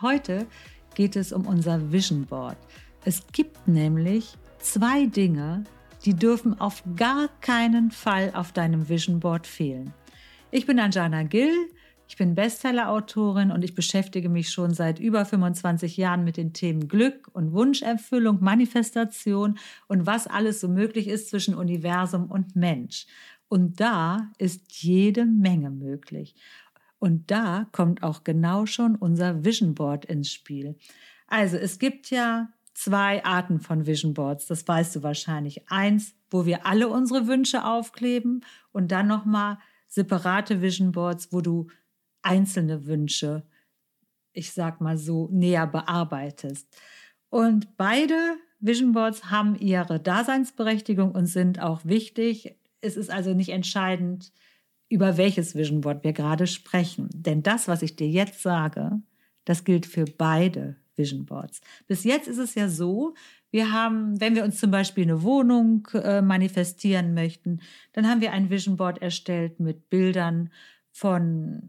Heute geht es um unser Vision Board. Es gibt nämlich zwei Dinge, die dürfen auf gar keinen Fall auf deinem Vision Board fehlen. Ich bin Anjana Gill, ich bin Bestseller-Autorin und ich beschäftige mich schon seit über 25 Jahren mit den Themen Glück und Wunscherfüllung, Manifestation und was alles so möglich ist zwischen Universum und Mensch. Und da ist jede Menge möglich. Und da kommt auch genau schon unser Vision Board ins Spiel. Also es gibt ja zwei Arten von Vision Boards, das weißt du wahrscheinlich. Eins, wo wir alle unsere Wünsche aufkleben und dann nochmal separate Vision Boards, wo du einzelne Wünsche, ich sag mal so, näher bearbeitest. Und beide Vision Boards haben ihre Daseinsberechtigung und sind auch wichtig. Es ist also nicht entscheidend, über welches Vision Board wir gerade sprechen. Denn das, was ich dir jetzt sage, das gilt für beide Vision Boards. Bis jetzt ist es ja so, wir haben, wenn wir uns zum Beispiel eine Wohnung äh, manifestieren möchten, dann haben wir ein Vision Board erstellt mit Bildern von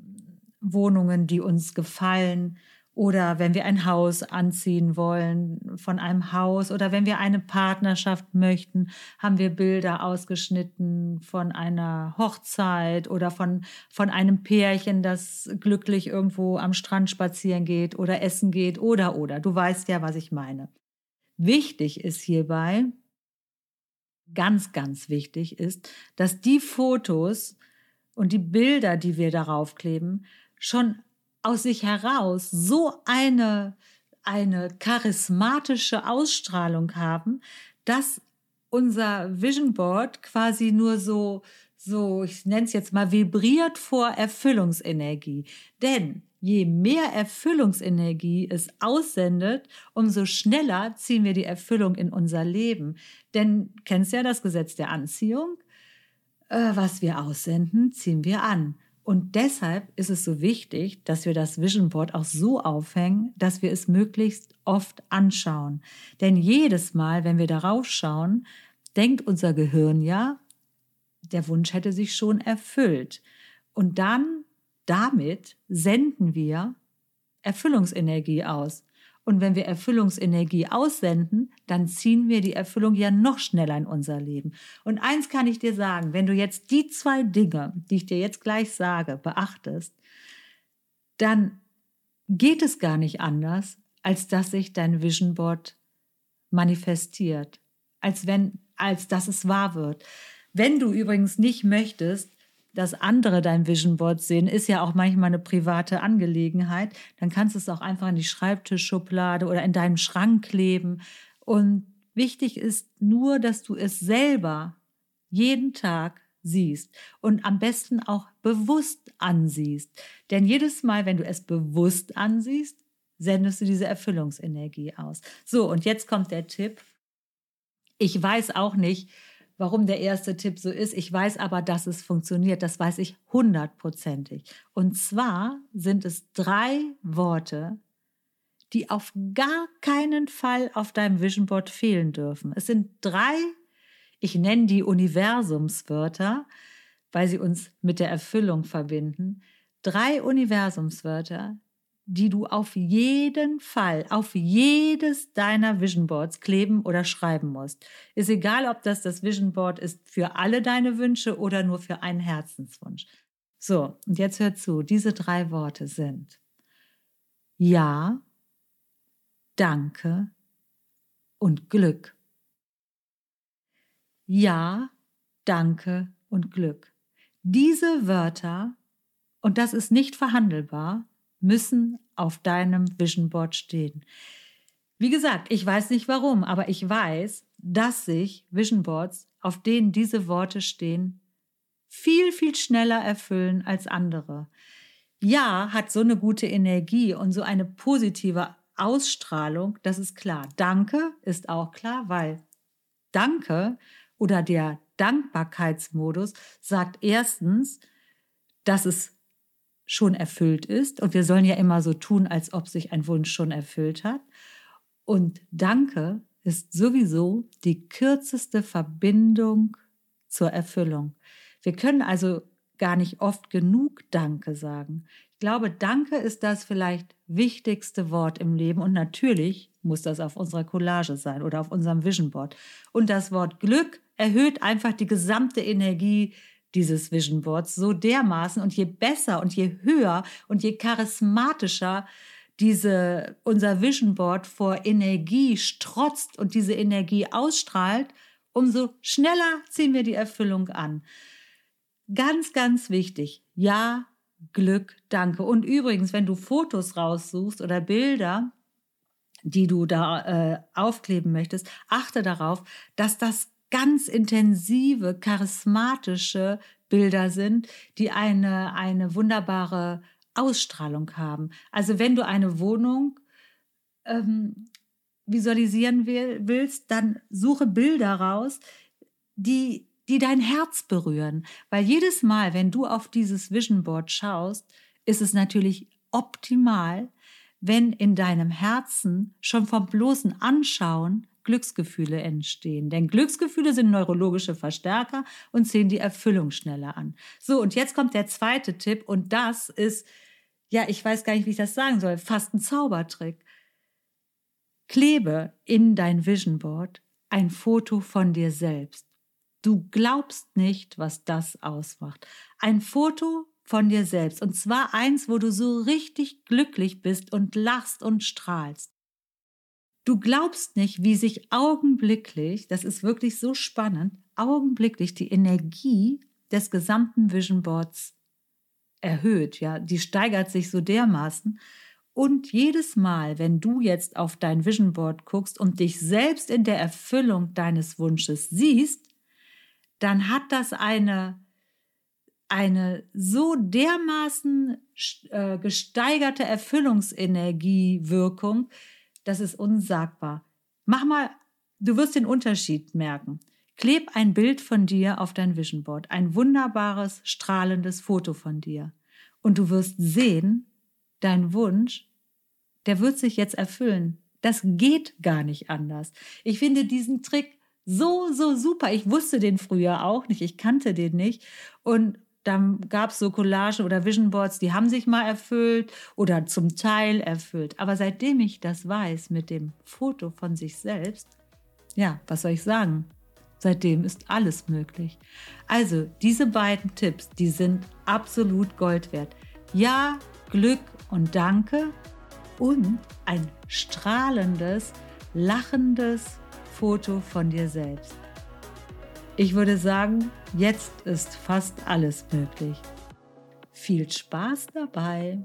Wohnungen, die uns gefallen, oder wenn wir ein Haus anziehen wollen von einem Haus oder wenn wir eine Partnerschaft möchten, haben wir Bilder ausgeschnitten von einer Hochzeit oder von, von einem Pärchen, das glücklich irgendwo am Strand spazieren geht oder essen geht oder oder. Du weißt ja, was ich meine. Wichtig ist hierbei, ganz, ganz wichtig ist, dass die Fotos und die Bilder, die wir darauf kleben, schon aus sich heraus so eine, eine charismatische Ausstrahlung haben, dass unser Vision Board quasi nur so, so, ich nenne es jetzt mal, vibriert vor Erfüllungsenergie. Denn je mehr Erfüllungsenergie es aussendet, umso schneller ziehen wir die Erfüllung in unser Leben. Denn kennst ja das Gesetz der Anziehung? Äh, was wir aussenden, ziehen wir an. Und deshalb ist es so wichtig, dass wir das Vision Board auch so aufhängen, dass wir es möglichst oft anschauen. Denn jedes Mal, wenn wir darauf schauen, denkt unser Gehirn ja, der Wunsch hätte sich schon erfüllt. Und dann damit senden wir Erfüllungsenergie aus. Und wenn wir Erfüllungsenergie aussenden, dann ziehen wir die Erfüllung ja noch schneller in unser Leben. Und eins kann ich dir sagen, wenn du jetzt die zwei Dinge, die ich dir jetzt gleich sage, beachtest, dann geht es gar nicht anders, als dass sich dein Vision Board manifestiert, als wenn, als dass es wahr wird. Wenn du übrigens nicht möchtest, dass andere dein Vision Board sehen, ist ja auch manchmal eine private Angelegenheit. Dann kannst du es auch einfach in die Schreibtischschublade oder in deinem Schrank kleben. Und wichtig ist nur, dass du es selber jeden Tag siehst und am besten auch bewusst ansiehst. Denn jedes Mal, wenn du es bewusst ansiehst, sendest du diese Erfüllungsenergie aus. So, und jetzt kommt der Tipp. Ich weiß auch nicht, warum der erste Tipp so ist. Ich weiß aber, dass es funktioniert. Das weiß ich hundertprozentig. Und zwar sind es drei Worte, die auf gar keinen Fall auf deinem Vision Board fehlen dürfen. Es sind drei, ich nenne die Universumswörter, weil sie uns mit der Erfüllung verbinden. Drei Universumswörter, die du auf jeden Fall, auf jedes deiner Vision Boards kleben oder schreiben musst. Ist egal, ob das das Vision Board ist für alle deine Wünsche oder nur für einen Herzenswunsch. So, und jetzt hör zu, diese drei Worte sind Ja, Danke und Glück. Ja, Danke und Glück. Diese Wörter, und das ist nicht verhandelbar, müssen auf deinem Vision Board stehen. Wie gesagt, ich weiß nicht warum, aber ich weiß, dass sich Vision Boards, auf denen diese Worte stehen, viel, viel schneller erfüllen als andere. Ja, hat so eine gute Energie und so eine positive Ausstrahlung, das ist klar. Danke ist auch klar, weil Danke oder der Dankbarkeitsmodus sagt erstens, dass es schon erfüllt ist. Und wir sollen ja immer so tun, als ob sich ein Wunsch schon erfüllt hat. Und Danke ist sowieso die kürzeste Verbindung zur Erfüllung. Wir können also gar nicht oft genug Danke sagen. Ich glaube, Danke ist das vielleicht wichtigste Wort im Leben und natürlich muss das auf unserer Collage sein oder auf unserem Vision Board. Und das Wort Glück erhöht einfach die gesamte Energie dieses Vision Boards so dermaßen und je besser und je höher und je charismatischer diese, unser Vision Board vor Energie strotzt und diese Energie ausstrahlt, umso schneller ziehen wir die Erfüllung an. Ganz, ganz wichtig. Ja, Glück, danke. Und übrigens, wenn du Fotos raussuchst oder Bilder, die du da äh, aufkleben möchtest, achte darauf, dass das ganz intensive, charismatische Bilder sind, die eine, eine wunderbare Ausstrahlung haben. Also wenn du eine Wohnung ähm, visualisieren will, willst, dann suche Bilder raus, die, die dein Herz berühren. Weil jedes Mal, wenn du auf dieses Vision Board schaust, ist es natürlich optimal, wenn in deinem Herzen schon vom bloßen Anschauen Glücksgefühle entstehen. Denn Glücksgefühle sind neurologische Verstärker und ziehen die Erfüllung schneller an. So, und jetzt kommt der zweite Tipp und das ist, ja, ich weiß gar nicht, wie ich das sagen soll, fast ein Zaubertrick. Klebe in dein Vision Board ein Foto von dir selbst. Du glaubst nicht, was das ausmacht. Ein Foto von dir selbst. Und zwar eins, wo du so richtig glücklich bist und lachst und strahlst. Du glaubst nicht, wie sich augenblicklich, das ist wirklich so spannend, augenblicklich die Energie des gesamten Vision Boards erhöht, ja, die steigert sich so dermaßen. Und jedes Mal, wenn du jetzt auf dein Vision Board guckst und dich selbst in der Erfüllung deines Wunsches siehst, dann hat das eine eine so dermaßen äh, gesteigerte Erfüllungsenergiewirkung, das ist unsagbar. Mach mal, du wirst den Unterschied merken. Kleb ein Bild von dir auf dein Vision Board, ein wunderbares, strahlendes Foto von dir. Und du wirst sehen, dein Wunsch, der wird sich jetzt erfüllen. Das geht gar nicht anders. Ich finde diesen Trick so, so super. Ich wusste den früher auch nicht, ich kannte den nicht. Und dann gab es so Collagen oder Vision Boards, die haben sich mal erfüllt oder zum Teil erfüllt. Aber seitdem ich das weiß mit dem Foto von sich selbst, ja, was soll ich sagen? Seitdem ist alles möglich. Also diese beiden Tipps, die sind absolut Gold wert. Ja, Glück und Danke und ein strahlendes, lachendes Foto von dir selbst. Ich würde sagen, jetzt ist fast alles möglich. Viel Spaß dabei!